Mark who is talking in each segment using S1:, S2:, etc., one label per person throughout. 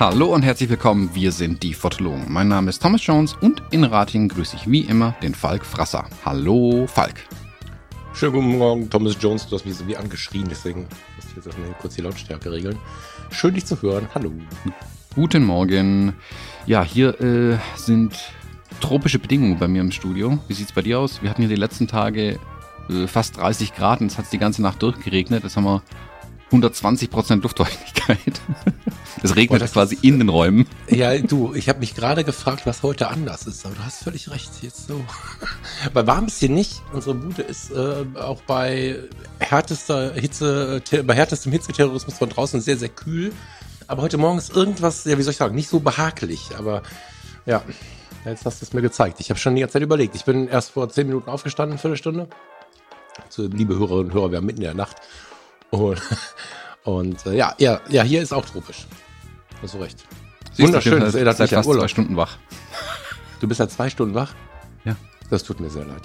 S1: Hallo und herzlich willkommen, wir sind die Fotologen. Mein Name ist Thomas Jones und in Ratingen grüße ich wie immer den Falk Frasser. Hallo Falk.
S2: Schönen guten Morgen, Thomas Jones. Du hast mich so wie angeschrien, deswegen muss ich jetzt erstmal kurz die Lautstärke regeln. Schön, dich zu hören. Hallo.
S1: Guten Morgen. Ja, hier äh, sind tropische Bedingungen bei mir im Studio. Wie sieht es bei dir aus? Wir hatten hier die letzten Tage äh, fast 30 Grad und es hat die ganze Nacht durchgeregnet. Jetzt haben wir 120% Luftfeuchtigkeit. Es regnet Boah, quasi in den Räumen.
S2: Ja, du, ich habe mich gerade gefragt, was heute anders ist, aber du hast völlig recht. Jetzt so. Bei warm ist hier nicht. Unsere Bude ist äh, auch bei härtester Hitze, bei härtestem Hitzeterrorismus von draußen sehr, sehr kühl. Aber heute Morgen ist irgendwas, ja, wie soll ich sagen, nicht so behaglich. Aber ja, jetzt hast du es mir gezeigt. Ich habe schon die ganze Zeit überlegt. Ich bin erst vor zehn Minuten aufgestanden, eine Viertelstunde. So, liebe Hörerinnen und Hörer, wir haben mitten in der Nacht. Und, und äh, ja, ja, ja, hier ist auch tropisch. Hast du recht.
S1: Siehst Wunderschön, das erinnert mich an Urlaub. zwei Stunden wach.
S2: Du bist seit zwei Stunden wach?
S1: Ja.
S2: Das tut mir sehr leid.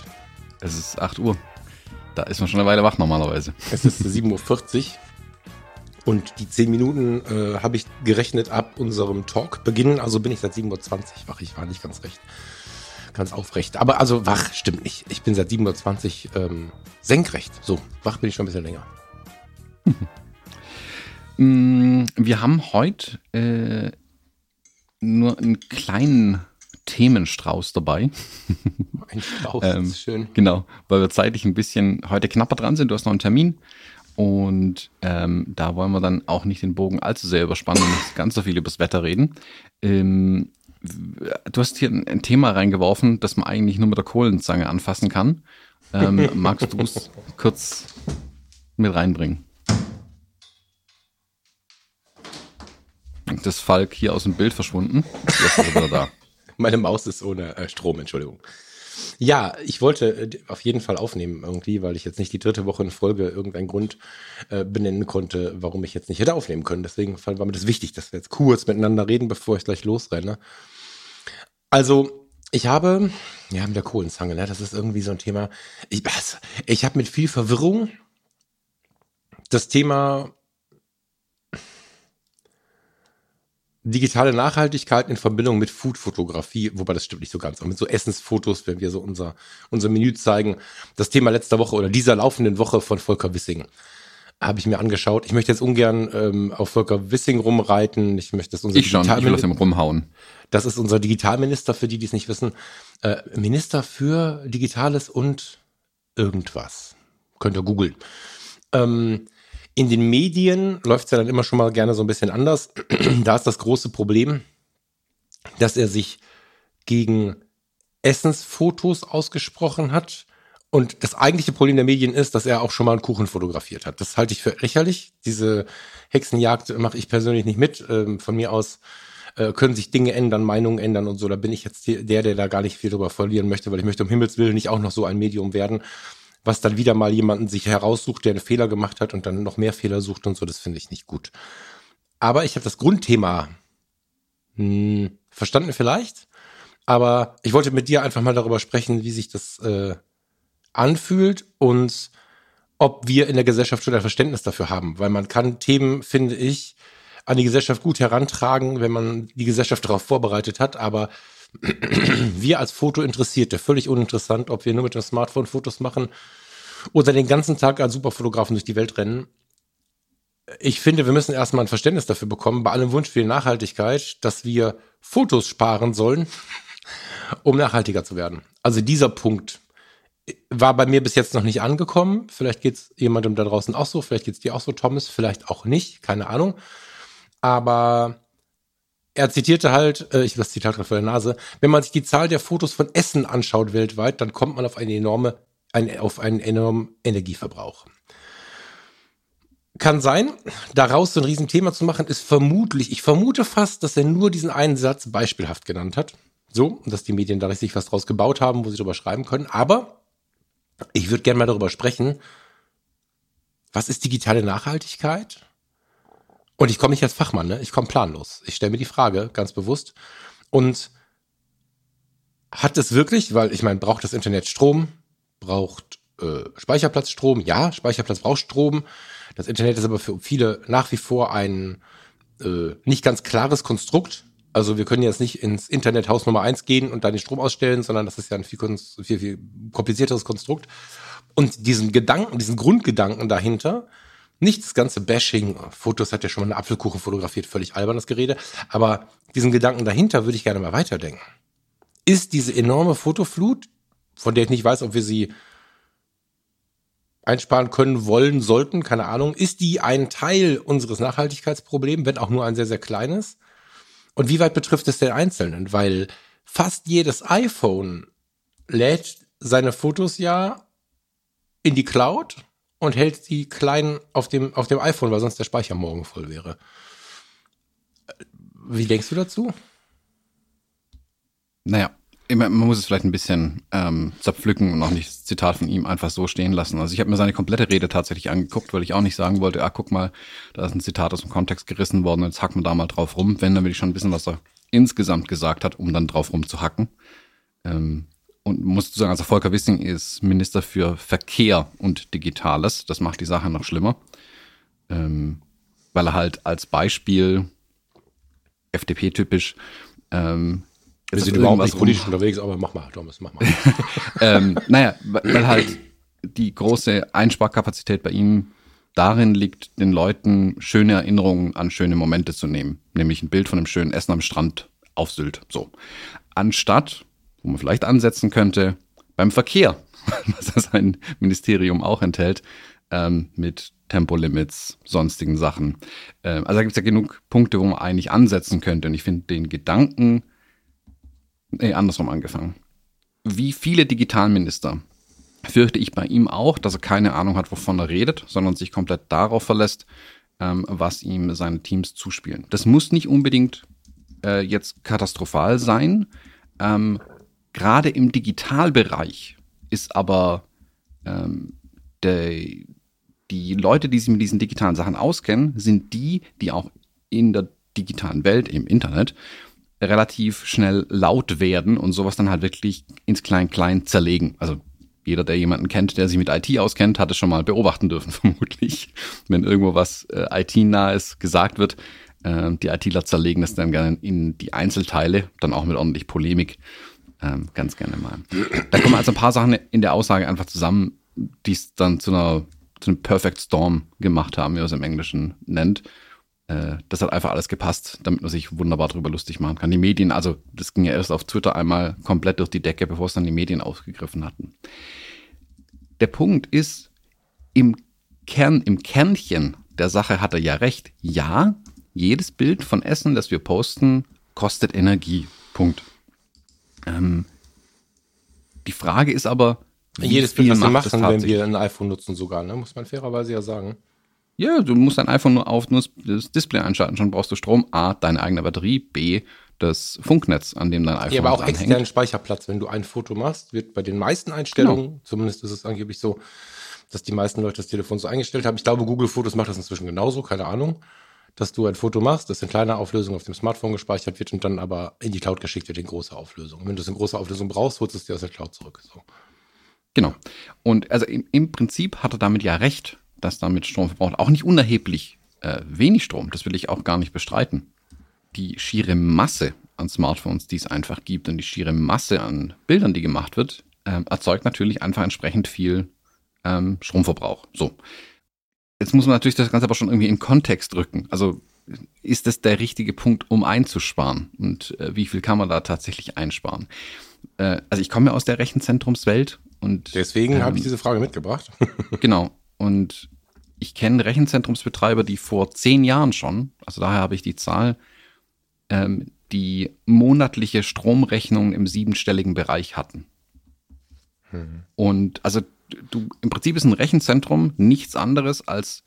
S1: Es ist 8 Uhr. Da ist man schon eine Weile wach normalerweise.
S2: Es ist 7.40 Uhr. Und die 10 Minuten äh, habe ich gerechnet ab unserem Talk beginnen. Also bin ich seit 7.20 Uhr wach. Ich war nicht ganz recht. Ganz aufrecht. Aber also wach stimmt nicht. Ich bin seit 7.20 Uhr ähm, senkrecht. So, wach bin ich schon ein bisschen länger.
S1: Mm, wir haben heute äh, nur einen kleinen Themenstrauß dabei.
S2: Ein Strauß, ähm, ist schön.
S1: Genau, weil wir zeitlich ein bisschen heute knapper dran sind. Du hast noch einen Termin. Und ähm, da wollen wir dann auch nicht den Bogen allzu sehr überspannen und nicht ganz so viel über das Wetter reden. Ähm, du hast hier ein, ein, Thema reingeworfen, das man eigentlich nur mit der Kohlenzange anfassen kann. Ähm, magst du es kurz mit reinbringen? Das Falk hier aus dem Bild verschwunden. Ist er wieder da.
S2: Meine Maus ist ohne äh, Strom, Entschuldigung. Ja, ich wollte äh, auf jeden Fall aufnehmen irgendwie, weil ich jetzt nicht die dritte Woche in Folge irgendeinen Grund äh, benennen konnte, warum ich jetzt nicht hätte aufnehmen können. Deswegen war mir das wichtig, dass wir jetzt kurz miteinander reden, bevor ich gleich losrenne. Also, ich habe, ja, mit der Kohlenzange, ne, das ist irgendwie so ein Thema. Ich, ich habe mit viel Verwirrung das Thema digitale Nachhaltigkeit in Verbindung mit Food-Fotografie, wobei das stimmt nicht so ganz, aber mit so Essensfotos, wenn wir so unser, unser Menü zeigen. Das Thema letzter Woche oder dieser laufenden Woche von Volker Wissing habe ich mir angeschaut. Ich möchte jetzt ungern ähm, auf Volker Wissing rumreiten. Ich möchte das
S1: unser ich schon, ich will auf dem rumhauen.
S2: Das ist unser Digitalminister, für die, die es nicht wissen. Äh, Minister für Digitales und irgendwas. Könnt ihr googeln. Ähm, in den Medien läuft es ja dann immer schon mal gerne so ein bisschen anders. da ist das große Problem, dass er sich gegen Essensfotos ausgesprochen hat. Und das eigentliche Problem der Medien ist, dass er auch schon mal einen Kuchen fotografiert hat. Das halte ich für lächerlich. Diese Hexenjagd mache ich persönlich nicht mit. Ähm, von mir aus äh, können sich Dinge ändern, Meinungen ändern und so. Da bin ich jetzt der, der da gar nicht viel drüber verlieren möchte, weil ich möchte um Himmels Willen nicht auch noch so ein Medium werden, was dann wieder mal jemanden sich heraussucht, der einen Fehler gemacht hat und dann noch mehr Fehler sucht und so, das finde ich nicht gut. Aber ich habe das Grundthema hm, verstanden vielleicht, aber ich wollte mit dir einfach mal darüber sprechen, wie sich das äh, anfühlt und ob wir in der Gesellschaft schon ein Verständnis dafür haben, weil man kann Themen, finde ich, an die Gesellschaft gut herantragen, wenn man die Gesellschaft darauf vorbereitet hat, aber wir als Fotointeressierte, völlig uninteressant, ob wir nur mit dem Smartphone Fotos machen oder den ganzen Tag als Superfotografen durch die Welt rennen. Ich finde, wir müssen erstmal ein Verständnis dafür bekommen, bei allem Wunsch für die Nachhaltigkeit, dass wir Fotos sparen sollen, um nachhaltiger zu werden. Also dieser Punkt war bei mir bis jetzt noch nicht angekommen. Vielleicht geht es jemandem da draußen auch so, vielleicht geht es dir auch so, Thomas, vielleicht auch nicht, keine Ahnung. Aber er zitierte halt, äh, ich das Zitat gerade vor der Nase, wenn man sich die Zahl der Fotos von Essen anschaut weltweit, dann kommt man auf eine enorme, ein, auf einen enormen Energieverbrauch. Kann sein, daraus so ein Riesenthema zu machen, ist vermutlich, ich vermute fast, dass er nur diesen einen Satz beispielhaft genannt hat. So, dass die Medien da richtig was draus gebaut haben, wo sie drüber schreiben können. Aber ich würde gerne mal darüber sprechen, was ist digitale Nachhaltigkeit? Und ich komme nicht als Fachmann, ne? ich komme planlos. Ich stelle mir die Frage ganz bewusst. Und hat es wirklich, weil ich meine, braucht das Internet Strom, braucht äh, Speicherplatz Strom? Ja, Speicherplatz braucht Strom. Das Internet ist aber für viele nach wie vor ein äh, nicht ganz klares Konstrukt. Also wir können jetzt nicht ins Internet Haus Nummer eins gehen und da den Strom ausstellen, sondern das ist ja ein viel, viel, viel komplizierteres Konstrukt. Und diesen Gedanken, diesen Grundgedanken dahinter, nicht das ganze Bashing, Fotos hat ja schon mal eine Apfelkuchen fotografiert, völlig albern das Gerede, aber diesen Gedanken dahinter würde ich gerne mal weiterdenken. Ist diese enorme Fotoflut, von der ich nicht weiß, ob wir sie einsparen können, wollen, sollten, keine Ahnung, ist die ein Teil unseres Nachhaltigkeitsproblems, wenn auch nur ein sehr, sehr kleines? Und wie weit betrifft es den Einzelnen? Weil fast jedes iPhone lädt seine Fotos ja in die Cloud und hält die klein auf dem, auf dem iPhone, weil sonst der Speicher morgen voll wäre. Wie denkst du dazu?
S1: Naja, man muss es vielleicht ein bisschen ähm, zerpflücken und auch nicht das Zitat von ihm einfach so stehen lassen. Also ich habe mir seine komplette Rede tatsächlich angeguckt, weil ich auch nicht sagen wollte, ah, guck mal, da ist ein Zitat aus dem Kontext gerissen worden, jetzt hacken wir da mal drauf rum. Wenn, dann will ich schon bisschen, was er insgesamt gesagt hat, um dann drauf rumzuhacken. Ähm, und muss sagen, also Volker Wissing ist Minister für Verkehr und Digitales. Das macht die Sache noch schlimmer. Ähm, weil er halt als Beispiel FDP-typisch ähm,
S2: wir sind überhaupt nicht politisch unterwegs, aber mach mal, Thomas, mach mal.
S1: ähm, naja, weil halt die große Einsparkapazität bei ihm darin liegt, den Leuten schöne Erinnerungen an schöne Momente zu nehmen. Nämlich ein Bild von einem schönen Essen am Strand auf Sylt. So. Anstatt, wo man vielleicht ansetzen könnte, beim Verkehr, was sein Ministerium auch enthält, ähm, mit Tempolimits, sonstigen Sachen. Ähm, also da gibt es ja genug Punkte, wo man eigentlich ansetzen könnte. Und ich finde den Gedanken, nee, andersrum angefangen. Wie viele Digitalminister fürchte ich bei ihm auch, dass er keine Ahnung hat, wovon er redet, sondern sich komplett darauf verlässt, ähm, was ihm seine Teams zuspielen. Das muss nicht unbedingt äh, jetzt katastrophal sein. Ähm, Gerade im Digitalbereich ist aber ähm, der, die Leute, die sich mit diesen digitalen Sachen auskennen, sind die, die auch in der digitalen Welt, im Internet, relativ schnell laut werden und sowas dann halt wirklich ins Klein-Klein zerlegen. Also jeder, der jemanden kennt, der sich mit IT auskennt, hat es schon mal beobachten dürfen, vermutlich. Wenn irgendwo was äh, IT-nahes gesagt wird, äh, die ITler zerlegen das dann gerne in die Einzelteile, dann auch mit ordentlich Polemik. Ähm, ganz gerne mal. Da kommen also ein paar Sachen in der Aussage einfach zusammen, die es dann zu einer zu einem Perfect Storm gemacht haben, wie man es im Englischen nennt äh, das hat einfach alles gepasst, damit man sich wunderbar drüber lustig machen kann. Die Medien, also das ging ja erst auf Twitter einmal komplett durch die Decke, bevor es dann die Medien aufgegriffen hatten. Der Punkt ist, im Kern, im Kernchen der Sache hat er ja recht. Ja, jedes Bild von Essen, das wir posten, kostet Energie. Punkt. Ähm, die Frage ist aber,
S2: wie jedes Bild, was wir machen, wenn wir ein iPhone nutzen, sogar, ne? muss man fairerweise ja sagen.
S1: Ja, du musst dein iPhone nur auf nur das Display einschalten, schon brauchst du Strom. A, deine eigene Batterie, B, das Funknetz, an dem dein iPhone ist. Ja,
S2: aber auch externen Speicherplatz. Wenn du ein Foto machst, wird bei den meisten Einstellungen, genau. zumindest ist es angeblich so, dass die meisten Leute das Telefon so eingestellt haben. Ich glaube, Google Fotos macht das inzwischen genauso, keine Ahnung. Dass du ein Foto machst, das in kleiner Auflösung auf dem Smartphone gespeichert wird und dann aber in die Cloud geschickt wird in großer Auflösung. Und wenn du es in großer Auflösung brauchst, holst du es dir aus der Cloud zurück. So.
S1: Genau. Und also im, im Prinzip hat er damit ja recht das damit Strom verbraucht. Auch nicht unerheblich äh, wenig Strom, das will ich auch gar nicht bestreiten. Die schiere Masse an Smartphones, die es einfach gibt und die schiere Masse an Bildern, die gemacht wird, äh, erzeugt natürlich einfach entsprechend viel ähm, Stromverbrauch. So. Jetzt muss man natürlich das Ganze aber schon irgendwie in Kontext rücken. Also ist das der richtige Punkt, um einzusparen? Und äh, wie viel kann man da tatsächlich einsparen? Äh, also ich komme ja aus der Rechenzentrumswelt und
S2: deswegen ähm, habe ich diese Frage mitgebracht.
S1: genau. Und ich kenne Rechenzentrumsbetreiber, die vor zehn Jahren schon, also daher habe ich die Zahl, ähm, die monatliche Stromrechnung im siebenstelligen Bereich hatten. Mhm. Und also du, im Prinzip ist ein Rechenzentrum nichts anderes als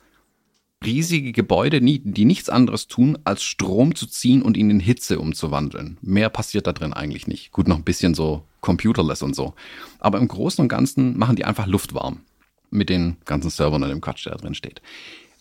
S1: riesige Gebäude, die nichts anderes tun, als Strom zu ziehen und ihn in Hitze umzuwandeln. Mehr passiert da drin eigentlich nicht. Gut, noch ein bisschen so computerless und so. Aber im Großen und Ganzen machen die einfach Luft warm mit den ganzen Servern und dem Quatsch, der da drin steht.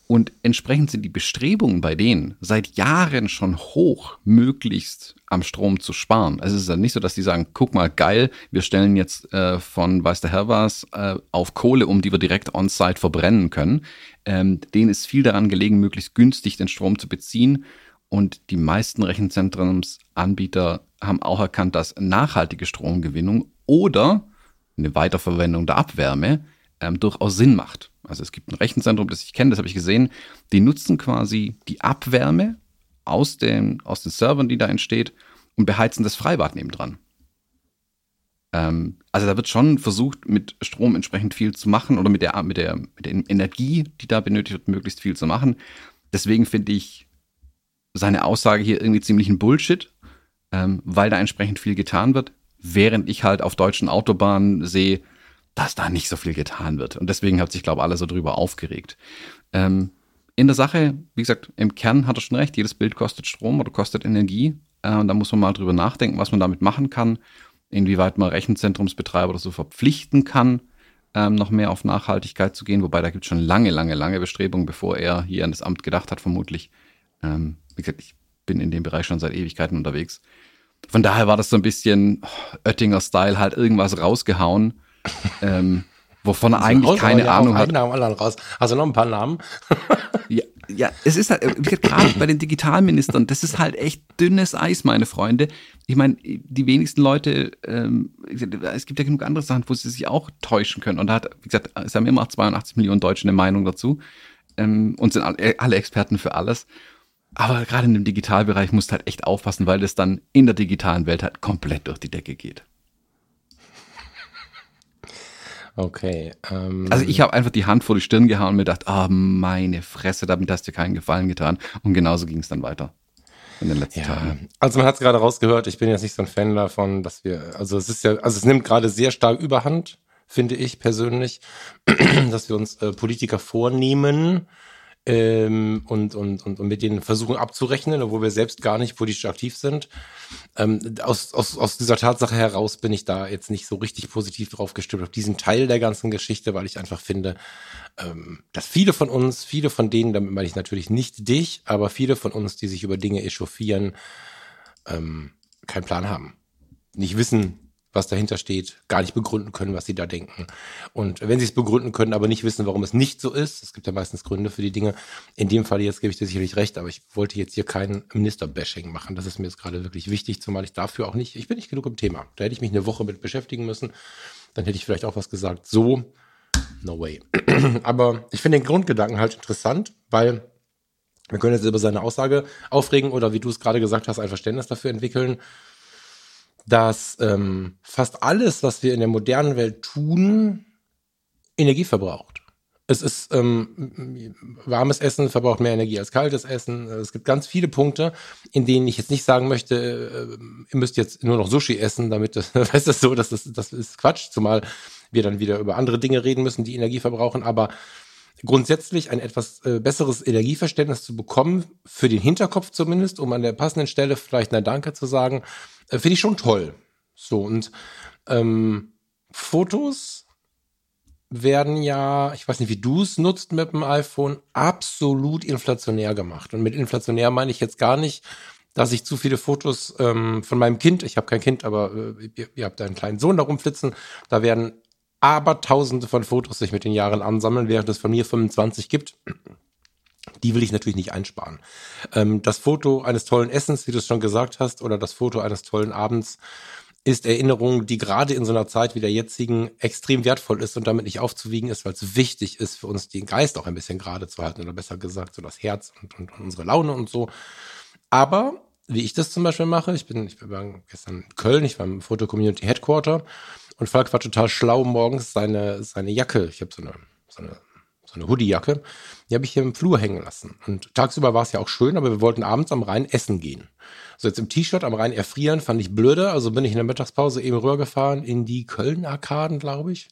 S1: Und entsprechend sind die Bestrebungen bei denen seit Jahren schon hoch, möglichst am Strom zu sparen. Also es ist ja nicht so, dass die sagen, guck mal, geil, wir stellen jetzt äh, von weiß der Herr was äh, auf Kohle um, die wir direkt on-site verbrennen können. Ähm, denen ist viel daran gelegen, möglichst günstig den Strom zu beziehen. Und die meisten Rechenzentrumsanbieter haben auch erkannt, dass nachhaltige Stromgewinnung oder eine Weiterverwendung der Abwärme ähm, durchaus Sinn macht. Also es gibt ein Rechenzentrum, das ich kenne, das habe ich gesehen, die nutzen quasi die Abwärme aus den, aus den Servern, die da entsteht, und beheizen das Freibad nebendran. Ähm, also da wird schon versucht, mit Strom entsprechend viel zu machen oder mit der, mit, der, mit der Energie, die da benötigt wird, möglichst viel zu machen. Deswegen finde ich seine Aussage hier irgendwie ziemlich ein Bullshit, ähm, weil da entsprechend viel getan wird, während ich halt auf deutschen Autobahnen sehe, dass da nicht so viel getan wird. Und deswegen hat sich, glaube ich, alle so drüber aufgeregt. Ähm, in der Sache, wie gesagt, im Kern hat er schon recht, jedes Bild kostet Strom oder kostet Energie. Äh, und da muss man mal drüber nachdenken, was man damit machen kann, inwieweit man Rechenzentrumsbetreiber oder so verpflichten kann, ähm, noch mehr auf Nachhaltigkeit zu gehen. Wobei da gibt es schon lange, lange, lange Bestrebungen, bevor er hier an das Amt gedacht hat, vermutlich. Ähm, wie gesagt, ich bin in dem Bereich schon seit Ewigkeiten unterwegs. Von daher war das so ein bisschen Oettinger-Style, halt irgendwas rausgehauen ähm, wovon er eigentlich raus, keine Ahnung hat.
S2: Namen anderen raus. Also noch ein paar Namen.
S1: ja, ja, es ist halt, gerade bei den Digitalministern, das ist halt echt dünnes Eis, meine Freunde. Ich meine, die wenigsten Leute, ähm, es gibt ja genug andere Sachen, wo sie sich auch täuschen können. Und da hat, wie gesagt, es haben immer auch 82 Millionen Deutsche eine Meinung dazu ähm, und sind alle Experten für alles. Aber gerade in dem Digitalbereich musst du halt echt aufpassen, weil das dann in der digitalen Welt halt komplett durch die Decke geht.
S2: Okay.
S1: Ähm, also ich habe einfach die Hand vor die Stirn gehauen und mir gedacht, ah, oh, meine Fresse, damit hast du keinen Gefallen getan. Und genauso ging es dann weiter in den letzten ja, Tagen.
S2: Also man hat es gerade rausgehört, ich bin jetzt nicht so ein Fan davon, dass wir, also es ist ja, also es nimmt gerade sehr stark überhand, finde ich persönlich, dass wir uns äh, Politiker vornehmen, ähm, und, und, und, und mit denen versuchen abzurechnen, obwohl wir selbst gar nicht politisch aktiv sind. Ähm, aus, aus, aus dieser Tatsache heraus bin ich da jetzt nicht so richtig positiv drauf gestimmt, auf diesen Teil der ganzen Geschichte, weil ich einfach finde, ähm, dass viele von uns, viele von denen, damit meine ich natürlich nicht dich, aber viele von uns, die sich über Dinge echauffieren, ähm, keinen Plan haben. Nicht wissen, was dahinter steht, gar nicht begründen können, was sie da denken. Und wenn sie es begründen können, aber nicht wissen, warum es nicht so ist, es gibt ja meistens Gründe für die Dinge. In dem Fall jetzt gebe ich dir sicherlich recht, aber ich wollte jetzt hier kein Minister-Bashing machen. Das ist mir jetzt gerade wirklich wichtig, zumal ich dafür auch nicht, ich bin nicht genug im Thema. Da hätte ich mich eine Woche mit beschäftigen müssen. Dann hätte ich vielleicht auch was gesagt. So, no way. aber ich finde den Grundgedanken halt interessant, weil wir können jetzt über seine Aussage aufregen oder wie du es gerade gesagt hast, ein Verständnis dafür entwickeln dass ähm, fast alles, was wir in der modernen Welt tun, Energie verbraucht. Es ist ähm, warmes Essen verbraucht mehr Energie als kaltes Essen. Es gibt ganz viele Punkte, in denen ich jetzt nicht sagen möchte, äh, ihr müsst jetzt nur noch Sushi essen, damit das, weißt du, so, das das ist Quatsch, zumal wir dann wieder über andere Dinge reden müssen, die Energie verbrauchen. Aber grundsätzlich ein etwas äh, besseres Energieverständnis zu bekommen, für den Hinterkopf zumindest, um an der passenden Stelle vielleicht eine Danke zu sagen, äh, finde ich schon toll. So, und ähm, Fotos werden ja, ich weiß nicht, wie du es nutzt mit dem iPhone, absolut inflationär gemacht. Und mit inflationär meine ich jetzt gar nicht, dass ich zu viele Fotos ähm, von meinem Kind, ich habe kein Kind, aber äh, ihr, ihr, habt einen kleinen Sohn da rumflitzen, da werden aber tausende von Fotos sich mit den Jahren ansammeln, während es von mir 25 gibt. Die will ich natürlich nicht einsparen. Ähm, das Foto eines tollen Essens, wie du es schon gesagt hast, oder das Foto eines tollen Abends ist Erinnerung, die gerade in so einer Zeit wie der jetzigen extrem wertvoll ist und damit nicht aufzuwiegen ist, weil es wichtig ist für uns, den Geist auch ein bisschen gerade zu halten oder besser gesagt so das Herz und, und, unsere Laune und so. Aber wie ich das zum Beispiel mache, ich bin, ich war gestern in Köln, ich war im Foto Community Headquarter und Falk war total schlau morgens seine, seine Jacke, ich habe so eine, so eine so eine Hoodie-Jacke, die habe ich hier im Flur hängen lassen. Und tagsüber war es ja auch schön, aber wir wollten abends am Rhein essen gehen. So jetzt im T-Shirt am Rhein erfrieren fand ich blöde, also bin ich in der Mittagspause eben rübergefahren in die Köln-Arkaden, glaube ich,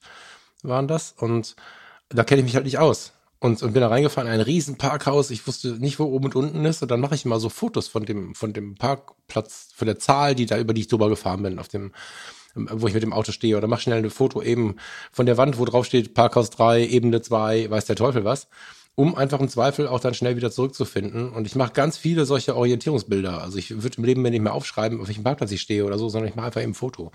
S2: waren das. Und da kenne ich mich halt nicht aus. Und, und bin da reingefahren, ein riesen Parkhaus. Ich wusste nicht, wo oben und unten ist. Und dann mache ich mal so Fotos von dem, von dem Parkplatz, von der Zahl, die da über die ich drüber gefahren bin, auf dem wo ich mit dem Auto stehe oder mach schnell ein Foto eben von der Wand, wo drauf steht Parkhaus 3, Ebene 2, weiß der Teufel was. um einfach im Zweifel auch dann schnell wieder zurückzufinden. Und ich mache ganz viele solche Orientierungsbilder. Also ich würde im Leben mir nicht mehr aufschreiben, auf welchem Parkplatz ich stehe oder so, sondern ich mache einfach eben ein Foto.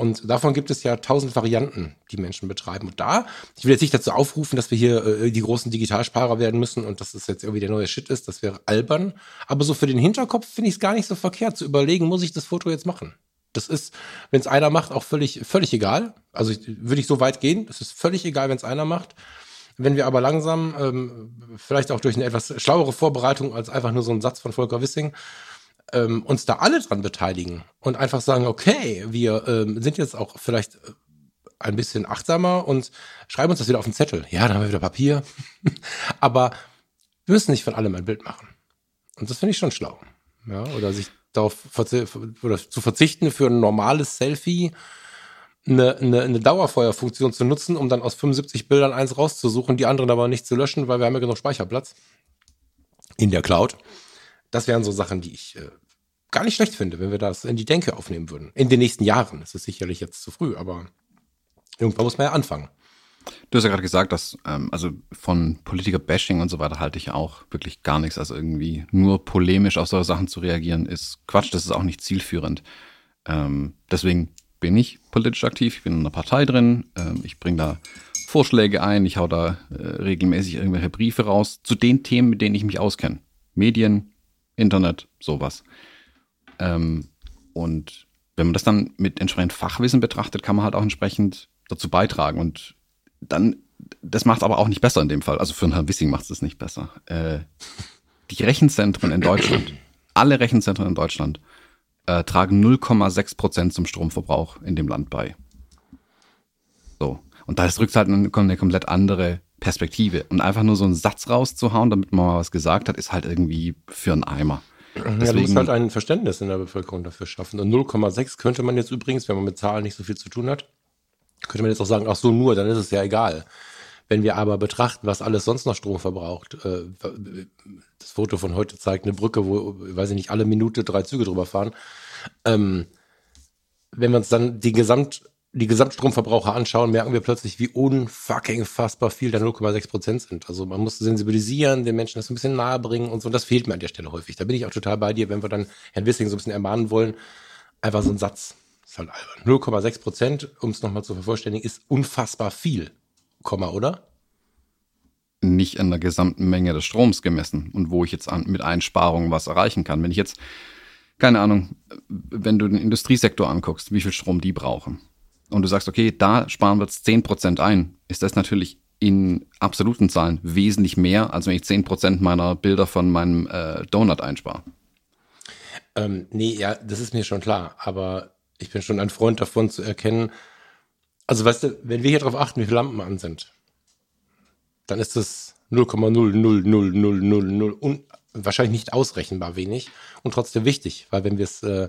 S2: Und davon gibt es ja tausend Varianten, die Menschen betreiben. Und da, ich will jetzt nicht dazu aufrufen, dass wir hier äh, die großen Digitalsparer werden müssen und dass das jetzt irgendwie der neue Shit ist, das wäre albern. Aber so für den Hinterkopf finde ich es gar nicht so verkehrt, zu überlegen, muss ich das Foto jetzt machen? Das ist, wenn es einer macht, auch völlig, völlig egal. Also würde ich so weit gehen, es ist völlig egal, wenn es einer macht. Wenn wir aber langsam, ähm, vielleicht auch durch eine etwas schlauere Vorbereitung als einfach nur so ein Satz von Volker Wissing, ähm, uns da alle dran beteiligen und einfach sagen, okay, wir ähm, sind jetzt auch vielleicht äh, ein bisschen achtsamer und schreiben uns das wieder auf den Zettel. Ja, dann haben wir wieder Papier. aber wir müssen nicht von allem ein Bild machen. Und das finde ich schon schlau. Ja, oder sich darauf verzi zu verzichten für ein normales Selfie eine, eine, eine Dauerfeuerfunktion zu nutzen, um dann aus 75 Bildern eins rauszusuchen, die anderen aber nicht zu löschen, weil wir haben ja genug Speicherplatz in der Cloud. Das wären so Sachen, die ich äh, gar nicht schlecht finde, wenn wir das in die Denke aufnehmen würden. In den nächsten Jahren. Das ist sicherlich jetzt zu früh, aber irgendwann muss man ja anfangen.
S1: Du hast ja gerade gesagt, dass ähm, also von Politiker-Bashing und so weiter halte ich auch wirklich gar nichts. Also irgendwie nur polemisch auf solche Sachen zu reagieren, ist Quatsch. Das ist auch nicht zielführend. Ähm, deswegen bin ich politisch aktiv, ich bin in einer Partei drin, äh, ich bringe da Vorschläge ein, ich hau da äh, regelmäßig irgendwelche Briefe raus zu den Themen, mit denen ich mich auskenne. Medien, Internet, sowas. Ähm, und wenn man das dann mit entsprechend Fachwissen betrachtet, kann man halt auch entsprechend dazu beitragen. Und dann, das macht aber auch nicht besser in dem Fall. Also für einen Herrn Wissing macht es nicht besser. Äh, die Rechenzentren in Deutschland, alle Rechenzentren in Deutschland äh, tragen 0,6 Prozent zum Stromverbrauch in dem Land bei. So. Und da drückt halt eine, eine komplett andere Perspektive. Und einfach nur so einen Satz rauszuhauen, damit man mal was gesagt hat, ist halt irgendwie für einen Eimer.
S2: Deswegen, ja, du musst halt ein Verständnis in der Bevölkerung dafür schaffen. Und 0,6 könnte man jetzt übrigens, wenn man mit Zahlen nicht so viel zu tun hat, könnte man jetzt auch sagen, ach so, nur, dann ist es ja egal. Wenn wir aber betrachten, was alles sonst noch Strom verbraucht, äh, das Foto von heute zeigt eine Brücke, wo, weiß ich nicht, alle Minute drei Züge drüber fahren. Ähm, wenn wir uns dann die Gesamt, die Gesamtstromverbraucher anschauen, merken wir plötzlich, wie unfucking fassbar viel da 0,6 Prozent sind. Also man muss sensibilisieren, den Menschen das ein bisschen nahe bringen und so. Und das fehlt mir an der Stelle häufig. Da bin ich auch total bei dir, wenn wir dann Herrn Wissing so ein bisschen ermahnen wollen. Einfach so ein Satz. Ist halt albern. 0,6 Prozent, um es nochmal zu vervollständigen, ist unfassbar viel. Komma, oder?
S1: Nicht an der gesamten Menge des Stroms gemessen und wo ich jetzt an, mit Einsparungen was erreichen kann. Wenn ich jetzt, keine Ahnung, wenn du den Industriesektor anguckst, wie viel Strom die brauchen und du sagst, okay, da sparen wir jetzt 10% ein, ist das natürlich in absoluten Zahlen wesentlich mehr, als wenn ich 10% meiner Bilder von meinem äh, Donut einspare.
S2: Ähm, nee, ja, das ist mir schon klar, aber ich bin schon ein Freund davon zu erkennen, also weißt du, wenn wir hier drauf achten, wie viele Lampen an sind, dann ist das 0,00000 und wahrscheinlich nicht ausrechenbar wenig und trotzdem wichtig, weil wenn wir es äh,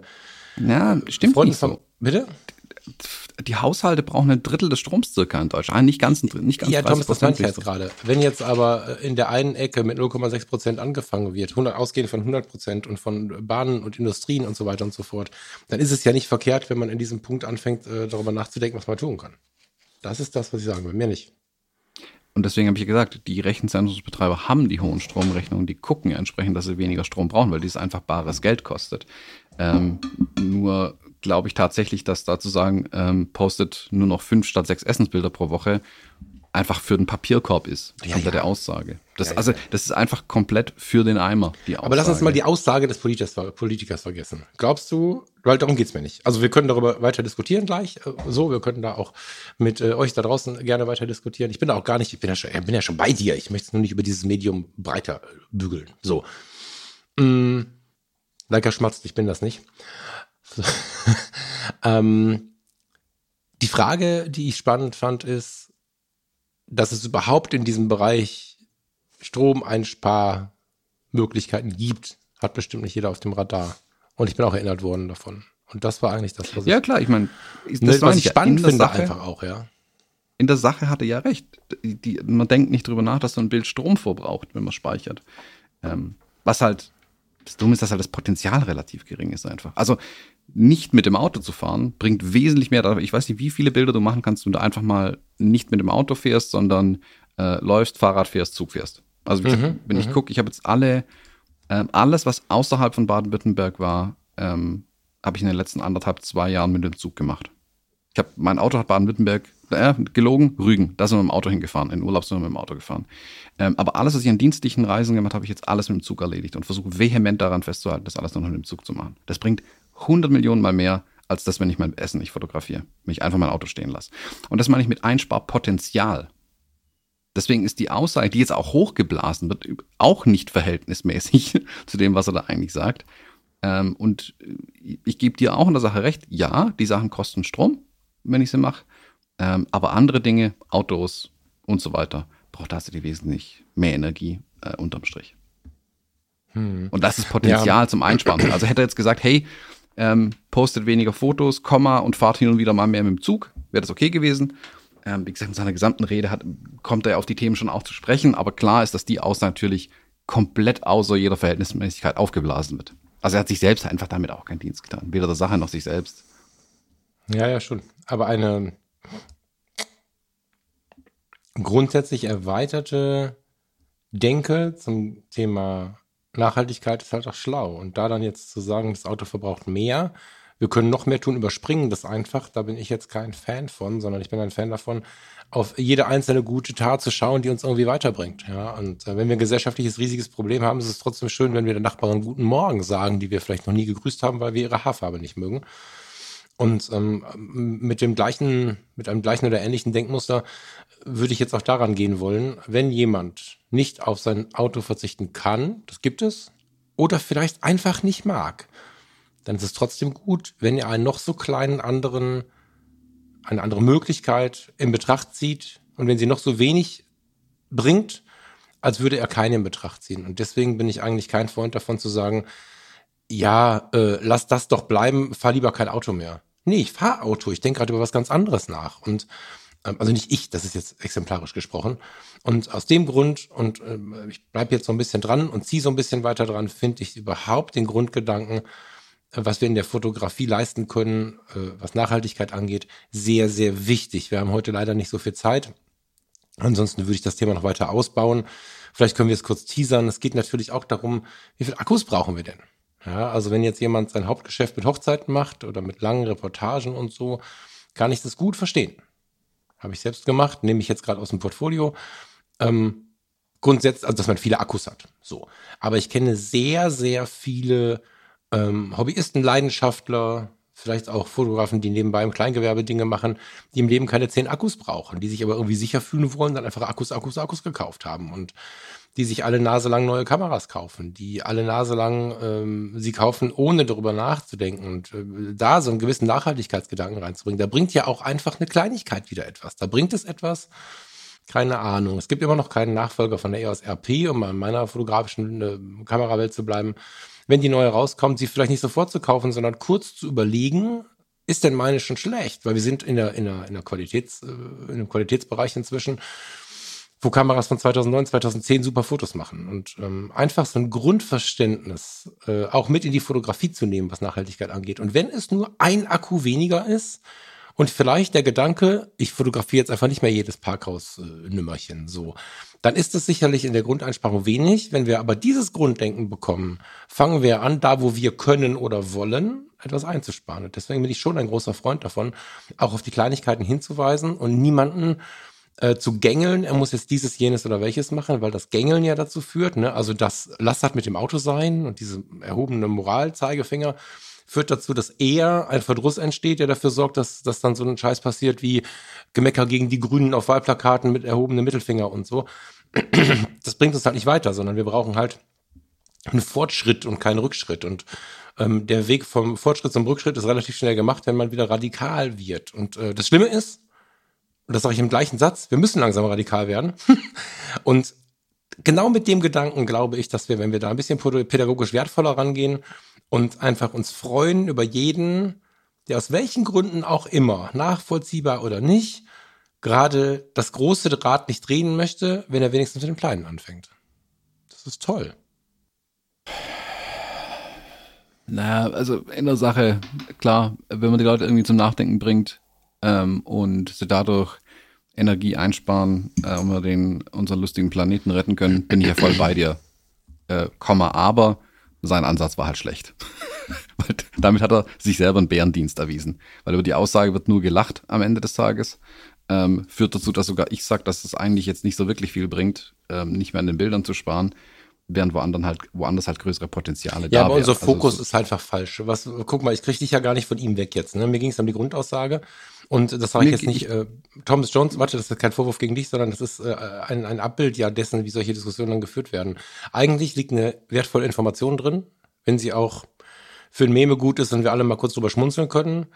S1: ja, stimmt Freunden nicht so.
S2: Bitte?
S1: Die Haushalte brauchen ein Drittel des Stroms circa in Deutschland. Nicht ganz, nicht ganz
S2: Ja, Thomas, das meinte ich jetzt gerade. Wenn jetzt aber in der einen Ecke mit 0,6 Prozent angefangen wird, 100, ausgehend von 100 Prozent und von Bahnen und Industrien und so weiter und so fort, dann ist es ja nicht verkehrt, wenn man in diesem Punkt anfängt, äh, darüber nachzudenken, was man tun kann. Das ist das, was ich sagen will, mehr nicht.
S1: Und deswegen habe ich gesagt, die Rechenzentrumsbetreiber haben die hohen Stromrechnungen, die gucken ja entsprechend, dass sie weniger Strom brauchen, weil dies einfach bares Geld kostet. Ähm, nur glaube ich tatsächlich, dass da zu sagen, ähm, postet nur noch fünf statt sechs Essensbilder pro Woche einfach für den Papierkorb ist, ja, unter ja. der Aussage. Das, ja, also, das ist einfach komplett für den Eimer,
S2: die Aussage. Aber lass uns mal die Aussage des Politikers, Politikers vergessen. Glaubst du, weil darum geht's mir nicht. Also wir können darüber weiter diskutieren gleich, äh, so, wir können da auch mit äh, euch da draußen gerne weiter diskutieren. Ich bin da auch gar nicht, ich bin ja schon, bin ja schon bei dir. Ich möchte nur nicht über dieses Medium breiter bügeln. So. Mm, Leica schmatzt, ich bin das nicht. ähm, die Frage, die ich spannend fand, ist, dass es überhaupt in diesem Bereich Stromeinsparmöglichkeiten gibt, hat bestimmt nicht jeder auf dem Radar. Und ich bin auch erinnert worden davon. Und das war eigentlich das,
S1: was ich. Ja, klar, ich meine,
S2: das ne, was ich spannend finde, Sache, einfach auch, ja.
S1: In der Sache hatte ja recht. Die, die, man denkt nicht drüber nach, dass so ein Bild Strom verbraucht, wenn man speichert. Ähm, was halt, das Dumme ist, dass halt das Potenzial relativ gering ist einfach. Also nicht mit dem Auto zu fahren, bringt wesentlich mehr. Ich weiß nicht, wie viele Bilder du machen kannst, wenn du einfach mal nicht mit dem Auto fährst, sondern äh, läufst, Fahrrad fährst, Zug fährst. Also mhm, wenn ich mhm. gucke, ich habe jetzt alle, ähm, alles, was außerhalb von Baden-Württemberg war, ähm, habe ich in den letzten anderthalb, zwei Jahren mit dem Zug gemacht. Ich habe, mein Auto hat Baden-Württemberg, äh, gelogen, Rügen, da sind wir mit dem Auto hingefahren, in Urlaub sind wir mit dem Auto gefahren. Ähm, aber alles, was ich an dienstlichen Reisen gemacht habe, habe ich jetzt alles mit dem Zug erledigt und versuche vehement daran festzuhalten, das alles noch mit dem Zug zu machen. Das bringt 100 Millionen mal mehr, als das, wenn ich mein Essen nicht fotografiere, wenn ich einfach mein Auto stehen lasse. Und das meine ich mit Einsparpotenzial. Deswegen ist die Aussage, die jetzt auch hochgeblasen wird, auch nicht verhältnismäßig zu dem, was er da eigentlich sagt. Ähm, und ich gebe dir auch in der Sache recht, ja, die Sachen kosten Strom, wenn ich sie mache. Ähm, aber andere Dinge, Autos und so weiter, braucht die wesentlich mehr Energie äh, unterm Strich. Hm. Und das ist Potenzial ja. zum Einsparen. Also hätte er jetzt gesagt, hey, ähm, postet weniger Fotos, Komma und fahrt hin und wieder mal mehr mit dem Zug, wäre das okay gewesen. Ähm, wie gesagt, in seiner gesamten Rede hat, kommt er auf die Themen schon auch zu sprechen, aber klar ist, dass die Aussage natürlich komplett außer jeder Verhältnismäßigkeit aufgeblasen wird. Also er hat sich selbst einfach damit auch keinen Dienst getan. Weder der Sache noch sich selbst.
S2: Ja, ja, schon. Aber eine grundsätzlich erweiterte Denke zum Thema Nachhaltigkeit ist halt auch schlau. Und da dann jetzt zu sagen, das Auto verbraucht mehr, wir können noch mehr tun, überspringen das einfach. Da bin ich jetzt kein Fan von, sondern ich bin ein Fan davon, auf jede einzelne gute Tat zu schauen, die uns irgendwie weiterbringt. Ja, und äh, wenn wir ein gesellschaftliches riesiges Problem haben, ist es trotzdem schön, wenn wir der Nachbarin guten Morgen sagen, die wir vielleicht noch nie gegrüßt haben, weil wir ihre Haarfarbe nicht mögen. Und ähm, mit dem gleichen, mit einem gleichen oder ähnlichen Denkmuster würde ich jetzt auch daran gehen wollen, wenn jemand nicht auf sein Auto verzichten kann, das gibt es, oder vielleicht einfach nicht mag, dann ist es trotzdem gut, wenn ihr einen noch so kleinen anderen, eine andere Möglichkeit in Betracht zieht und wenn sie noch so wenig bringt, als würde er keine in Betracht ziehen. Und deswegen bin ich eigentlich kein Freund davon zu sagen, ja, äh, lass das doch bleiben, fahr lieber kein Auto mehr. Nee, ich fahr Auto, ich denke gerade über was ganz anderes nach. Und ähm, also nicht ich, das ist jetzt exemplarisch gesprochen. Und aus dem Grund, und äh, ich bleibe jetzt so ein bisschen dran und ziehe so ein bisschen weiter dran, finde ich überhaupt den Grundgedanken, was wir in der Fotografie leisten können, äh, was Nachhaltigkeit angeht, sehr, sehr wichtig. Wir haben heute leider nicht so viel Zeit. Ansonsten würde ich das Thema noch weiter ausbauen. Vielleicht können wir es kurz teasern. Es geht natürlich auch darum, wie viel Akkus brauchen wir denn? Ja, also wenn jetzt jemand sein Hauptgeschäft mit Hochzeiten macht oder mit langen Reportagen und so, kann ich das gut verstehen. Habe ich selbst gemacht, nehme ich jetzt gerade aus dem Portfolio. Ähm, grundsätzlich, also dass man viele Akkus hat. So. Aber ich kenne sehr, sehr viele ähm, Hobbyisten, Leidenschaftler, vielleicht auch Fotografen, die nebenbei im Kleingewerbe Dinge machen, die im Leben keine zehn Akkus brauchen, die sich aber irgendwie sicher fühlen wollen, dann einfach Akkus, Akkus, Akkus gekauft haben und die sich alle Nase lang neue Kameras kaufen, die alle Nase lang ähm, sie kaufen, ohne darüber nachzudenken und äh, da so einen gewissen Nachhaltigkeitsgedanken reinzubringen. Da bringt ja auch einfach eine Kleinigkeit wieder etwas. Da bringt es etwas, keine Ahnung. Es gibt immer noch keinen Nachfolger von der EOS RP, um in meiner fotografischen äh, Kamerawelt zu bleiben wenn die neue rauskommt, sie vielleicht nicht sofort zu kaufen, sondern kurz zu überlegen, ist denn meine schon schlecht? Weil wir sind in der, in der, in der Qualitäts, äh, in einem Qualitätsbereich inzwischen, wo Kameras von 2009, 2010 super Fotos machen. Und ähm, einfach so ein Grundverständnis äh, auch mit in die Fotografie zu nehmen, was Nachhaltigkeit angeht. Und wenn es nur ein Akku weniger ist, und vielleicht der Gedanke, ich fotografiere jetzt einfach nicht mehr jedes Parkhaus-Nümmerchen so. Dann ist es sicherlich in der Grundeinsparung wenig. Wenn wir aber dieses Grunddenken bekommen, fangen wir an, da wo wir können oder wollen, etwas einzusparen. Und deswegen bin ich schon ein großer Freund davon, auch auf die Kleinigkeiten hinzuweisen und niemanden äh, zu gängeln, er muss jetzt dieses, jenes oder welches machen, weil das Gängeln ja dazu führt. Ne? Also das Lass hat mit dem Auto sein und diese erhobene Moralzeigefinger führt dazu, dass eher ein Verdruss entsteht, der dafür sorgt, dass, dass dann so ein Scheiß passiert wie Gemecker gegen die Grünen auf Wahlplakaten mit erhobenem Mittelfinger und so. Das bringt uns halt nicht weiter, sondern wir brauchen halt einen Fortschritt und keinen Rückschritt. Und ähm, der Weg vom Fortschritt zum Rückschritt ist relativ schnell gemacht, wenn man wieder radikal wird. Und äh, das Schlimme ist, und das sage ich im gleichen Satz, wir müssen langsam radikal werden. und genau mit dem Gedanken glaube ich, dass wir, wenn wir da ein bisschen pädagogisch wertvoller rangehen, und einfach uns freuen über jeden, der aus welchen Gründen auch immer, nachvollziehbar oder nicht, gerade das große Rad nicht drehen möchte, wenn er wenigstens mit dem Kleinen anfängt. Das ist toll.
S1: Naja, also in der Sache, klar, wenn man die Leute irgendwie zum Nachdenken bringt ähm, und sie dadurch Energie einsparen, äh, um wir den, unseren lustigen Planeten retten können, bin ich ja voll bei dir. Äh, Komma, aber sein Ansatz war halt schlecht. Damit hat er sich selber einen Bärendienst erwiesen. Weil über die Aussage wird nur gelacht am Ende des Tages. Ähm, führt dazu, dass sogar ich sage, dass es eigentlich jetzt nicht so wirklich viel bringt, ähm, nicht mehr an den Bildern zu sparen, während woanders halt, woanders halt größere Potenziale
S2: ja,
S1: da
S2: aber
S1: wären.
S2: unser
S1: Also
S2: Fokus
S1: so-
S2: ist halt einfach falsch. Was, guck mal, ich kriege dich ja gar nicht von ihm weg jetzt. Ne? Mir ging es um die Grundaussage. Und das sage ich jetzt nicht, äh, Thomas Jones, warte, das ist kein Vorwurf gegen dich, sondern das ist äh, ein, ein Abbild ja dessen, wie solche Diskussionen dann geführt werden. Eigentlich liegt eine wertvolle Information drin, wenn sie auch für ein Meme gut ist und wir alle mal kurz drüber schmunzeln können.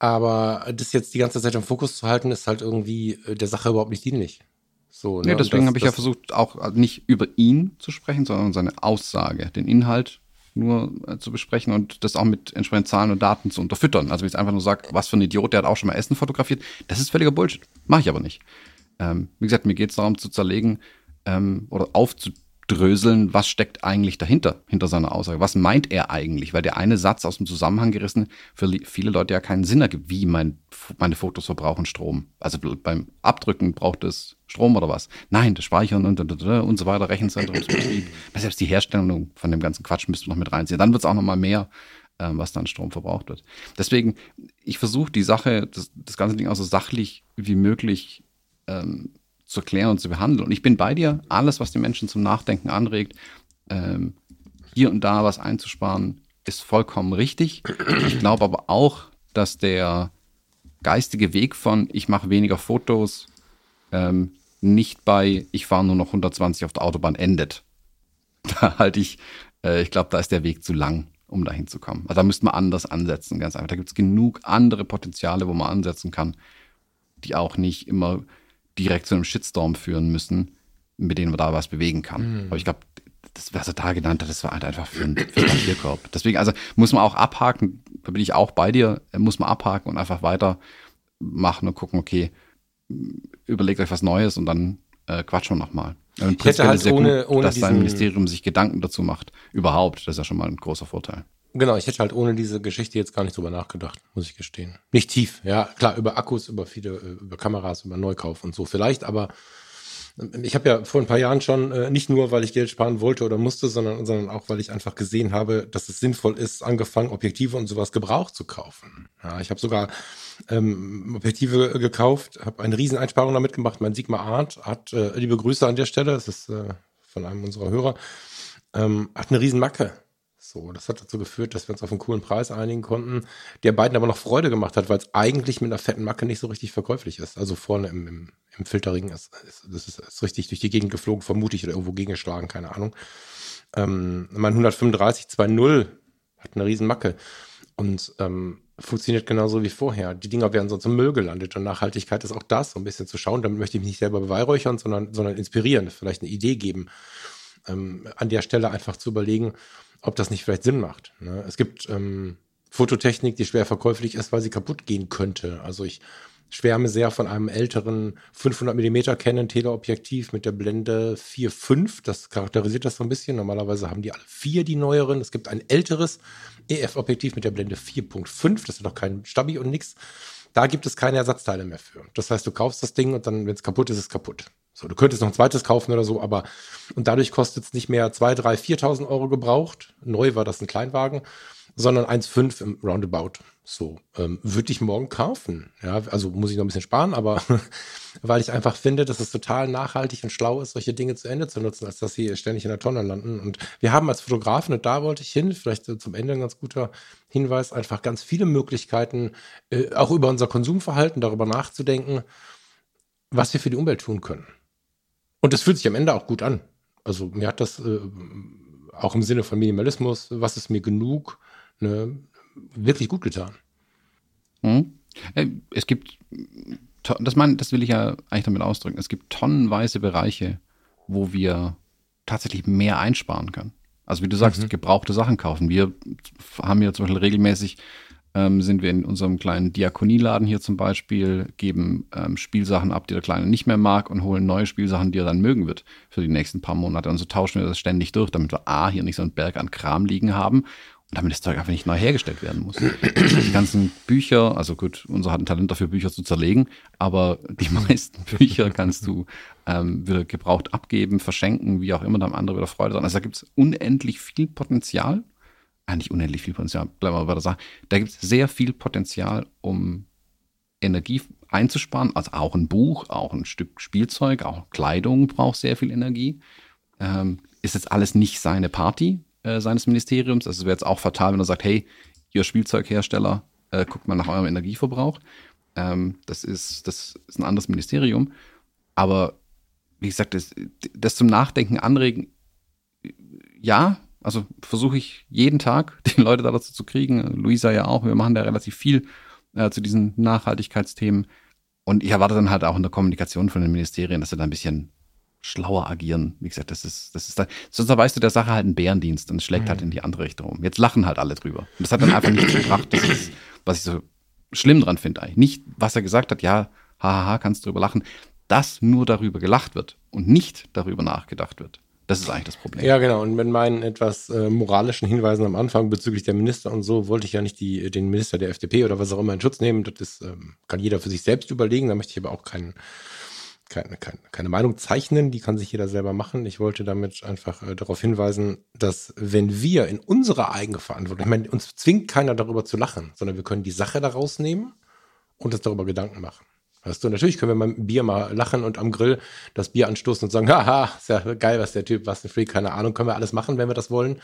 S2: Aber das jetzt die ganze Zeit im Fokus zu halten, ist halt irgendwie äh, der Sache überhaupt nicht dienlich. So, ne? Und
S1: deswegen habe ich ja versucht, auch nicht über ihn zu sprechen, sondern seine Aussage, den Inhalt nur äh, zu besprechen und das auch mit entsprechenden Zahlen und Daten zu unterfüttern. Also wenn ich einfach nur sage, was für ein Idiot, der hat auch schon mal Essen fotografiert, das ist völliger Bullshit. Mache ich aber nicht. Ähm, wie gesagt, mir geht es darum zu zerlegen ähm, oder aufzudröseln, was steckt eigentlich dahinter, hinter seiner Aussage. Was meint er eigentlich? Weil der eine Satz aus dem Zusammenhang gerissen für viele Leute ja keinen Sinn ergibt, wie mein, meine Fotos verbrauchen Strom. Also beim Abdrücken braucht es Strom oder was? Nein, das Speichern und, und, und, so weiter, Rechenzentrumsbetrieb. Selbst die Herstellung von dem ganzen Quatsch müsst ihr noch mit reinziehen. Dann wird es auch noch mal mehr, ähm, was dann Strom verbraucht wird. Deswegen, ich versuche die Sache, das, das ganze Ding auch so sachlich wie möglich ähm, zu klären und zu behandeln. Und ich bin bei dir, alles, was die Menschen zum Nachdenken anregt, ähm, hier und da was einzusparen, ist vollkommen richtig. Ich glaube aber auch, dass der geistige Weg von ich mache weniger Fotos ähm, nicht bei ich fahre nur noch 120 auf der Autobahn endet. Da halte ich, äh, ich glaube, da ist der Weg zu lang, um dahin zu kommen. Also da müsste man anders ansetzen, ganz einfach. Da gibt es genug andere Potenziale, wo man ansetzen kann, die auch nicht immer direkt zu einem Shitstorm führen müssen, mit denen man da was bewegen kann. Aber ich glaube, das, was er da genannt hat, das war halt einfach für einen Papierkorb. Deswegen, also muss man auch abhaken, da bin ich auch bei dir, äh, muss man abhaken und einfach weiter machen und gucken, okay, überlegt euch was Neues und dann äh, quatschen wir nochmal.
S2: Ich hätte halt ohne- ohne
S1: dass dein
S2: diesen-
S1: Ministerium sich Gedanken dazu macht. Überhaupt, das ist ja schon mal ein großer Vorteil.
S2: Genau, ich hätte halt ohne diese Geschichte jetzt gar nicht drüber nachgedacht, muss ich gestehen. Nicht tief, ja, klar, über Akkus, über viele, äh, über Kameras, über Neukauf und so vielleicht, aber ähm, ich habe ja vor ein paar Jahren schon, äh, nicht nur, weil ich Geld sparen wollte oder musste, sondern, sondern auch, weil ich einfach gesehen habe, dass es sinnvoll ist, angefangen, Objektive und sowas gebraucht zu kaufen. Ja, ich habe sogar ähm, Objektive gekauft, habe eine Rieseneinsparung damit gemacht. Mein Sigma Art hat, äh, liebe Grüße an der Stelle, das ist äh, von einem unserer Hörer, ähm, hat eine Riesenmacke. So, das hat dazu geführt, dass wir uns auf einen coolen Preis einigen konnten, der beiden aber noch Freude gemacht hat, weil es eigentlich mit einer fetten Macke nicht so richtig verkäuflich ist. Also vorne im, im, im Filterring ist, ist, ist, ist richtig durch die Gegend geflogen, vermute ich, oder irgendwo gegengeschlagen, keine Ahnung. Ähm, mein 135 2.0 hat eine riesen Macke und ähm, funktioniert genauso wie vorher. Die Dinger werden sonst im Müll gelandet und Nachhaltigkeit ist auch das, so ein bisschen zu schauen. Damit möchte ich mich nicht selber beweihräuchern, sondern, sondern inspirieren, vielleicht eine Idee geben ähm, an der Stelle einfach zu überlegen, ob das nicht vielleicht Sinn macht. Ne? Es gibt ähm, Fototechnik, die schwer verkäuflich ist, weil sie kaputt gehen könnte. Also ich schwärme sehr von einem älteren 500 mm Canon Teleobjektiv mit der Blende 4.5. Das charakterisiert das so ein bisschen. Normalerweise haben die alle vier, die neueren. Es gibt ein älteres EF-Objektiv mit der Blende 4.5. Das ist noch kein Stabi und nix. Da gibt es keine Ersatzteile mehr für. Das heißt, du kaufst das Ding und dann, wenn es kaputt ist, ist es kaputt. So, du könntest noch ein zweites kaufen oder so, aber und dadurch kostet es nicht mehr 2, 3, 4.000 Euro gebraucht. Neu war das ein Kleinwagen, sondern 1,5 im Roundabout. So, ähm, würde ich morgen kaufen. Ja, also muss ich noch ein bisschen sparen, aber weil ich einfach finde, dass es total nachhaltig und schlau ist, solche Dinge zu Ende zu nutzen, als dass sie ständig in der Tonne landen. Und wir haben als Fotografen, und da wollte ich hin, vielleicht so zum Ende ein ganz guter Hinweis, einfach ganz viele Möglichkeiten, äh, auch über unser Konsumverhalten darüber nachzudenken, was wir für die Umwelt tun können. Und das fühlt sich am Ende auch gut an. Also mir hat das äh, auch im Sinne von Minimalismus, was ist mir genug, ne, wirklich gut getan.
S1: Hm? Äh, Es gibt, das, mein, das will ich ja eigentlich damit ausdrücken, es gibt tonnenweise Bereiche, wo wir tatsächlich mehr einsparen können. Also wie du sagst, gebrauchte Sachen kaufen. Wir haben ja zum Beispiel regelmäßig, ähm, sind wir in unserem kleinen Diakonieladen hier zum Beispiel, geben ähm, Spielsachen ab, die der Kleine nicht mehr mag und holen neue Spielsachen, die er dann mögen wird für die nächsten paar Monate. Und so tauschen wir das ständig durch, damit wir A, hier nicht so einen Berg an Kram liegen haben damit das Zeug einfach nicht neu hergestellt werden muss. Die ganzen Bücher, also gut, unser hat ein Talent dafür, Bücher zu zerlegen, aber die meisten Bücher kannst du ähm, wieder gebraucht abgeben, verschenken, wie auch immer, da andere wieder Freude dran. Also da gibt es unendlich viel Potenzial. Nicht unendlich viel Potenzial, bleiben wir bei der Sache. Da gibt es sehr viel Potenzial, um Energie einzusparen. Also auch ein Buch, auch ein Stück Spielzeug, auch Kleidung braucht sehr viel Energie. Ähm, ist jetzt alles nicht seine Party, äh, seines Ministeriums. Also es wäre jetzt auch fatal, wenn er sagt, hey, ihr Spielzeughersteller, äh, guckt mal nach eurem Energieverbrauch. Ähm, das, ist, das ist ein anderes Ministerium. Aber wie gesagt, das, das zum Nachdenken anregen, ja, also versuche ich jeden Tag, die Leute da dazu zu kriegen. Luisa ja auch, wir machen da relativ viel äh, zu diesen Nachhaltigkeitsthemen. Und ich erwarte dann halt auch in der Kommunikation von den Ministerien, dass sie da ein bisschen schlauer agieren. Wie gesagt, das ist, das ist da, sonst erweist du der Sache halt einen Bärendienst und es schlägt halt mhm. halt in die andere Richtung um. Jetzt lachen halt alle drüber. Und das hat dann einfach nichts gebracht. Das ist, was ich so schlimm dran finde eigentlich. Nicht, was er gesagt hat, ja, hahaha, kannst du drüber lachen, dass nur darüber gelacht wird und nicht darüber nachgedacht wird. Das ist eigentlich das Problem.
S2: Ja, genau. Und mit meinen etwas äh, moralischen Hinweisen am Anfang bezüglich der Minister und so wollte ich ja nicht die, den Minister der FDP oder was auch immer in Schutz nehmen. Das ist, ähm, kann jeder für sich selbst überlegen. Da möchte ich aber auch keinen keine, keine, keine Meinung zeichnen, die kann sich jeder selber machen. Ich wollte damit einfach äh, darauf hinweisen, dass wenn wir in unserer eigenen Verantwortung, ich meine, uns zwingt keiner darüber zu lachen, sondern wir können die Sache daraus nehmen und uns darüber Gedanken machen. Weißt du, natürlich können wir beim Bier mal lachen und am Grill das Bier anstoßen und sagen, haha, ist ja geil, was der Typ, was ein Freak, keine Ahnung, können wir alles machen, wenn wir das wollen.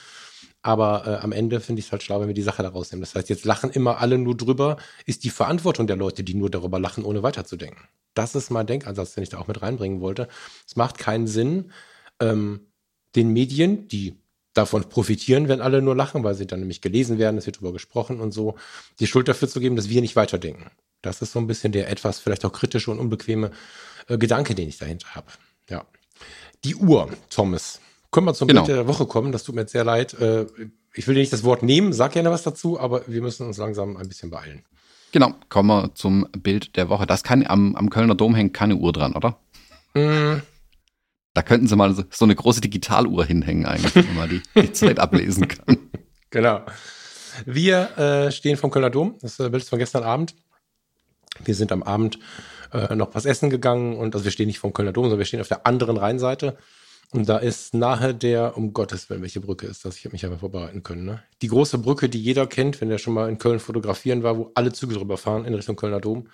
S2: Aber äh, am Ende finde ich es halt schlau, wenn wir die Sache daraus nehmen. Das heißt, jetzt lachen immer alle nur drüber, ist die Verantwortung der Leute, die nur darüber lachen, ohne weiterzudenken. Das ist mein Denkansatz, den ich da auch mit reinbringen wollte. Es macht keinen Sinn, ähm, den Medien, die davon profitieren, wenn alle nur lachen, weil sie dann nämlich gelesen werden, es wird darüber gesprochen und so, die Schuld dafür zu geben, dass wir nicht weiterdenken. Das ist so ein bisschen der etwas vielleicht auch kritische und unbequeme äh, Gedanke, den ich dahinter habe. Ja. Die Uhr, Thomas. Können wir zum genau. Bild der Woche kommen? Das tut mir jetzt sehr leid. Äh, ich will dir nicht das Wort nehmen, sag gerne was dazu, aber wir müssen uns langsam ein bisschen beeilen.
S1: Genau, kommen wir zum Bild der Woche. Das kann am, am Kölner Dom hängt keine Uhr dran, oder? Mm. Da könnten sie mal so, eine große Digitaluhr hinhängen, eigentlich, wenn man die, die Zeit ablesen kann.
S2: Genau. Wir äh, stehen vom Kölner Dom. Das äh, Bild ist von gestern Abend. Wir sind am Abend äh, noch was essen gegangen und also wir stehen nicht vom Kölner Dom, sondern wir stehen auf der anderen Rheinseite. Und da ist nahe der, um Gottes Willen, welche Brücke ist das? Ich habe mich aber vorbereiten können. Ne? Die große Brücke, die jeder kennt, wenn er schon mal in Köln fotografieren war, wo alle Züge drüber fahren in Richtung Kölner Dom.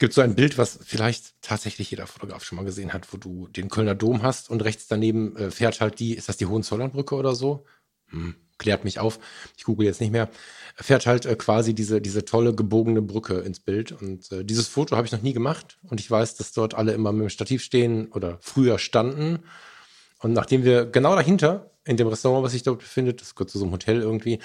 S2: Gibt so ein Bild, was vielleicht tatsächlich jeder Fotograf schon mal gesehen hat, wo du den Kölner Dom hast und rechts daneben äh, fährt halt die, ist das die Hohenzollernbrücke oder so? Hm, klärt mich auf. Ich google jetzt nicht mehr. Fährt halt äh, quasi diese, diese tolle gebogene Brücke ins Bild. Und äh, dieses Foto habe ich noch nie gemacht. Und ich weiß, dass dort alle immer mit dem Stativ stehen oder früher standen. Und nachdem wir genau dahinter, in dem Restaurant, was sich dort befindet, das gehört zu so einem Hotel irgendwie,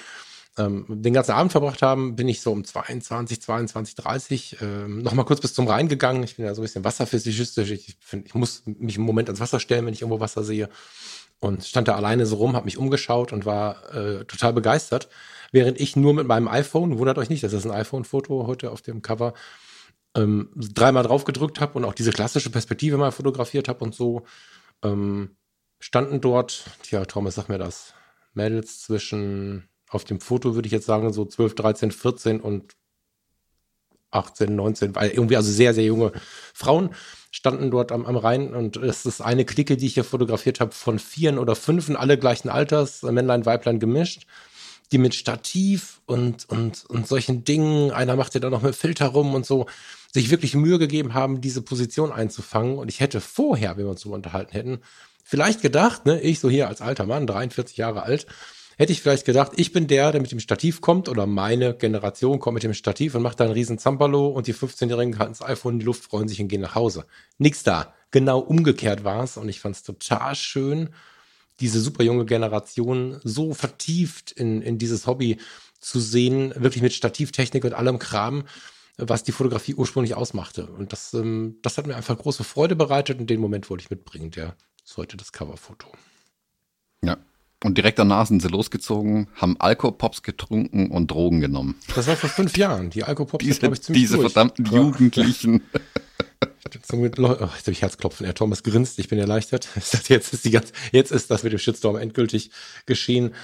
S2: ähm, den ganzen Abend verbracht haben, bin ich so um 22, 22, 30 ähm, noch mal kurz bis zum Rhein gegangen. Ich bin ja so ein bisschen wasserphysikistisch. Ich, find, ich muss mich im Moment ans Wasser stellen, wenn ich irgendwo Wasser sehe. Und stand da alleine so rum, habe mich umgeschaut und war äh, total begeistert. Während ich nur mit meinem iPhone, wundert euch nicht, das ist ein iPhone-Foto heute auf dem Cover, ähm, dreimal drauf gedrückt habe und auch diese klassische Perspektive mal fotografiert habe und so. Ähm, standen dort, tja, Thomas, sag mir das, Mädels zwischen, auf dem Foto würde ich jetzt sagen, so 12, 13, 14 und 18, 19, weil irgendwie also sehr, sehr junge Frauen standen dort am, am Rhein und es ist eine Clique, die ich hier fotografiert habe, von vieren oder fünfen, alle gleichen Alters, Männlein, Weiblein gemischt, die mit Stativ und, und, und solchen Dingen, einer macht ja da noch mit Filter rum und so, sich wirklich Mühe gegeben haben, diese Position einzufangen. Und ich hätte vorher, wenn wir uns so unterhalten hätten, vielleicht gedacht, ne, ich so hier als alter Mann, 43 Jahre alt, hätte ich vielleicht gedacht, ich bin der, der mit dem Stativ kommt oder meine Generation kommt mit dem Stativ und macht da einen riesen Zampalo und die 15-Jährigen halten das iPhone in die Luft, freuen sich und gehen nach Hause. Nix da. Genau umgekehrt war es und ich fand es total schön, diese super junge Generation so vertieft in, in dieses Hobby zu sehen, wirklich mit Stativtechnik und allem Kram, was die Fotografie ursprünglich ausmachte. Und das, ähm, das hat mir einfach große Freude bereitet und den Moment wollte ich mitbringen. Der ist heute das Coverfoto.
S1: Ja. Und direkt danach sind sie losgezogen, haben Alkopops getrunken und Drogen genommen.
S2: Das war vor fünf Jahren. Die Alkopops
S1: diese, sind, ich, ziemlich Diese durch. verdammten Jugendlichen.
S2: Zum, oh, jetzt habe ich Herzklopfen. Herr Thomas grinst, ich bin erleichtert. Jetzt ist, die ganz, jetzt ist das mit dem Shitstorm endgültig geschehen.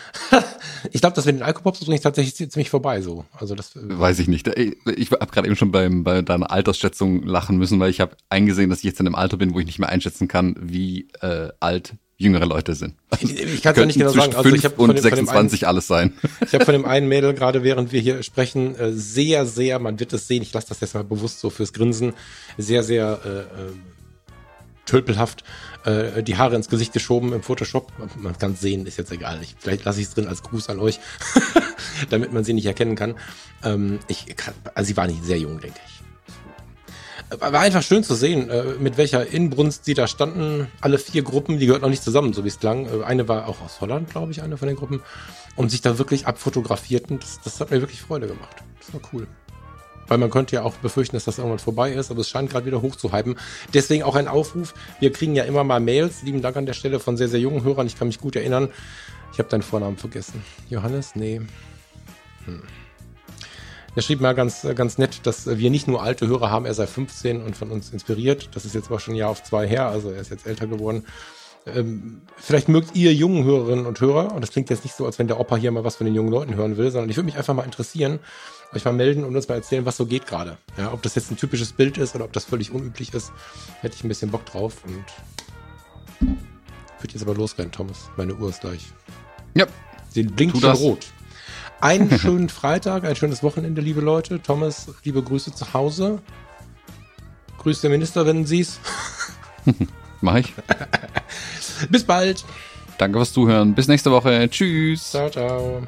S2: ich glaube, das mit den Alkopops ist übrigens tatsächlich ziemlich vorbei so. Also das
S1: äh, weiß ich nicht. Ich habe gerade eben schon beim, bei deiner Altersschätzung lachen müssen, weil ich habe eingesehen, dass ich jetzt in einem Alter bin, wo ich nicht mehr einschätzen kann, wie äh, alt jüngere Leute sind.
S2: Ich kann es ja nicht genau sagen.
S1: Also ich und dem, 26 einen, alles sein.
S2: Ich habe von dem einen Mädel gerade, während wir hier sprechen, äh, sehr, sehr, man wird es sehen, ich lasse das jetzt mal bewusst so fürs Grinsen, sehr, sehr äh, äh, tölpelhaft äh, die Haare ins Gesicht geschoben im Photoshop. Man kann es sehen, ist jetzt egal. Ich, vielleicht lasse ich es drin als Gruß an euch, damit man sie nicht erkennen kann. Ähm, ich kann, also sie war nicht sehr jung, denke ich war einfach schön zu sehen, äh, mit welcher Inbrunst sie da standen. Alle vier Gruppen, die gehörten noch nicht zusammen, so wie es klang. Äh, eine war auch aus Holland, glaube ich, eine von den Gruppen. Und sich da wirklich abfotografierten. Das, das hat mir wirklich Freude gemacht. Das war cool. Weil man könnte ja auch befürchten, dass das irgendwann vorbei ist, aber es scheint gerade wieder hochzuhypen. Deswegen auch ein Aufruf. Wir kriegen ja immer mal Mails. Lieben Dank an der Stelle von sehr, sehr jungen Hörern. Ich kann mich gut erinnern. Ich habe deinen Vornamen vergessen. Johannes? Nee. Hm. Er schrieb mal ganz, ganz nett, dass wir nicht nur alte Hörer haben, er sei 15 und von uns inspiriert. Das ist jetzt aber schon ein Jahr auf zwei her, also er ist jetzt älter geworden. Ähm, vielleicht mögt ihr jungen Hörerinnen und Hörer, und das klingt jetzt nicht so, als wenn der Opa hier mal was von den jungen Leuten hören will, sondern ich würde mich einfach mal interessieren, euch mal melden und uns mal erzählen, was so geht gerade. Ja, ob das jetzt ein typisches Bild ist oder ob das völlig unüblich ist, hätte ich ein bisschen Bock drauf und würde jetzt aber losrennen, Thomas. Meine Uhr ist gleich.
S1: Ja.
S2: Sie blinkt schon rot. Einen schönen Freitag, ein schönes Wochenende, liebe Leute. Thomas, liebe Grüße zu Hause. Grüß der Minister, wenn Sie es.
S1: Mach ich.
S2: Bis bald.
S1: Danke fürs Zuhören. Bis nächste Woche. Tschüss.
S2: Ciao, ciao.